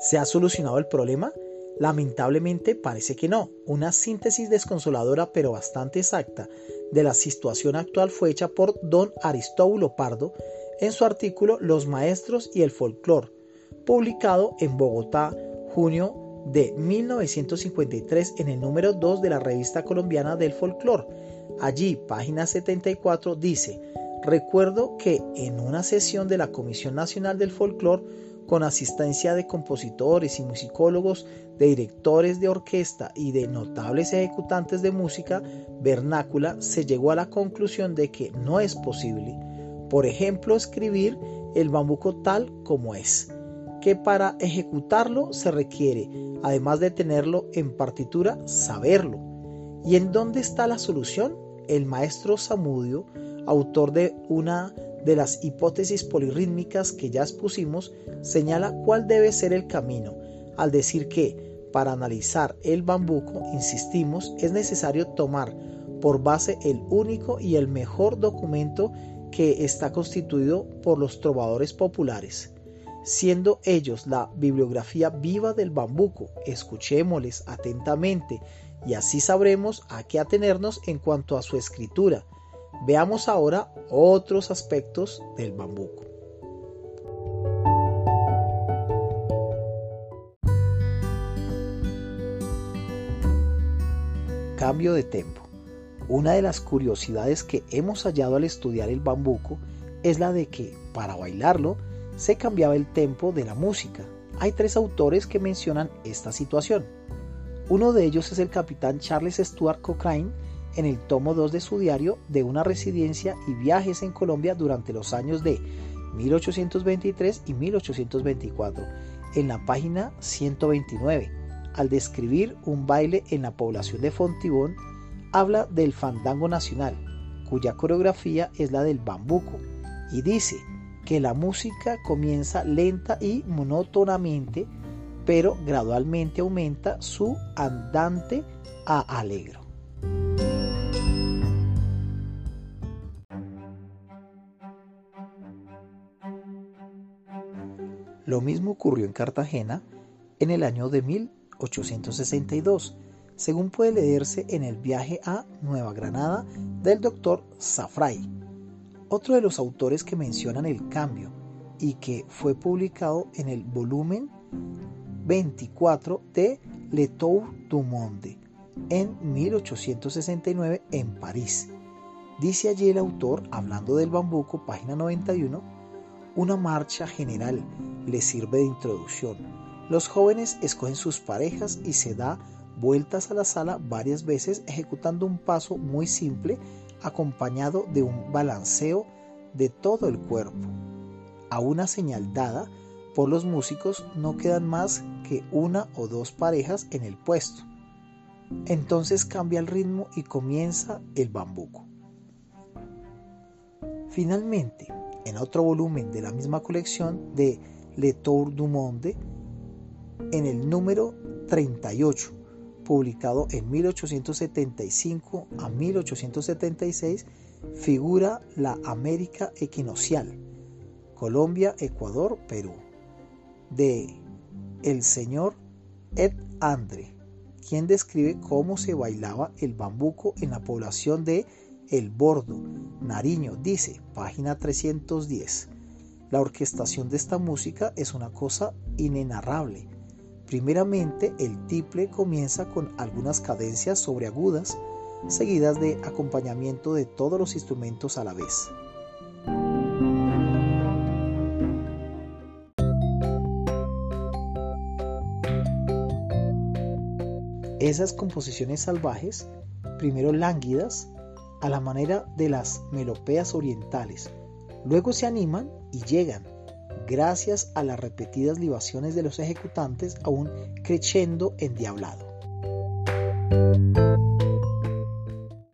¿Se ha solucionado el problema? Lamentablemente parece que no. Una síntesis desconsoladora pero bastante exacta de la situación actual fue hecha por don Aristóbulo Pardo en su artículo Los maestros y el folclore, publicado en Bogotá, junio de 1953 en el número 2 de la revista colombiana del folclore. Allí, página 74, dice, recuerdo que en una sesión de la Comisión Nacional del Folclore, con asistencia de compositores y musicólogos, de directores de orquesta y de notables ejecutantes de música vernácula, se llegó a la conclusión de que no es posible, por ejemplo, escribir el bambuco tal como es, que para ejecutarlo se requiere, además de tenerlo en partitura, saberlo. ¿Y en dónde está la solución? El maestro Samudio, autor de una de las hipótesis polirrítmicas que ya expusimos, señala cuál debe ser el camino, al decir que, para analizar el bambuco, insistimos, es necesario tomar por base el único y el mejor documento que está constituido por los trovadores populares, siendo ellos la bibliografía viva del bambuco. Escuchémosles atentamente y así sabremos a qué atenernos en cuanto a su escritura, Veamos ahora otros aspectos del bambuco. Cambio de tempo. Una de las curiosidades que hemos hallado al estudiar el bambuco es la de que, para bailarlo, se cambiaba el tempo de la música. Hay tres autores que mencionan esta situación. Uno de ellos es el capitán Charles Stuart Cochrane, en el tomo 2 de su diario de una residencia y viajes en Colombia durante los años de 1823 y 1824, en la página 129. Al describir un baile en la población de Fontibón, habla del fandango nacional, cuya coreografía es la del bambuco, y dice que la música comienza lenta y monótonamente, pero gradualmente aumenta su andante a alegro. Lo mismo ocurrió en Cartagena en el año de 1862, según puede leerse en el viaje a Nueva Granada del doctor Safray, otro de los autores que mencionan el cambio y que fue publicado en el volumen 24 de Le Tour du Monde en 1869 en París. Dice allí el autor, hablando del bambuco, página 91, una marcha general les sirve de introducción. Los jóvenes escogen sus parejas y se da vueltas a la sala varias veces ejecutando un paso muy simple acompañado de un balanceo de todo el cuerpo. A una señal dada por los músicos no quedan más que una o dos parejas en el puesto. Entonces cambia el ritmo y comienza el bambuco. Finalmente, en otro volumen de la misma colección de Le Tour du Monde, en el número 38, publicado en 1875 a 1876, figura la América equinocial, Colombia, Ecuador, Perú, de el señor Ed Andre, quien describe cómo se bailaba el bambuco en la población de el Bordo, Nariño, dice, página 310. La orquestación de esta música es una cosa inenarrable. Primeramente, el tiple comienza con algunas cadencias sobreagudas, seguidas de acompañamiento de todos los instrumentos a la vez. Esas composiciones salvajes, primero lánguidas, a la manera de las melopeas orientales. Luego se animan y llegan, gracias a las repetidas libaciones de los ejecutantes, a un crescendo endiablado.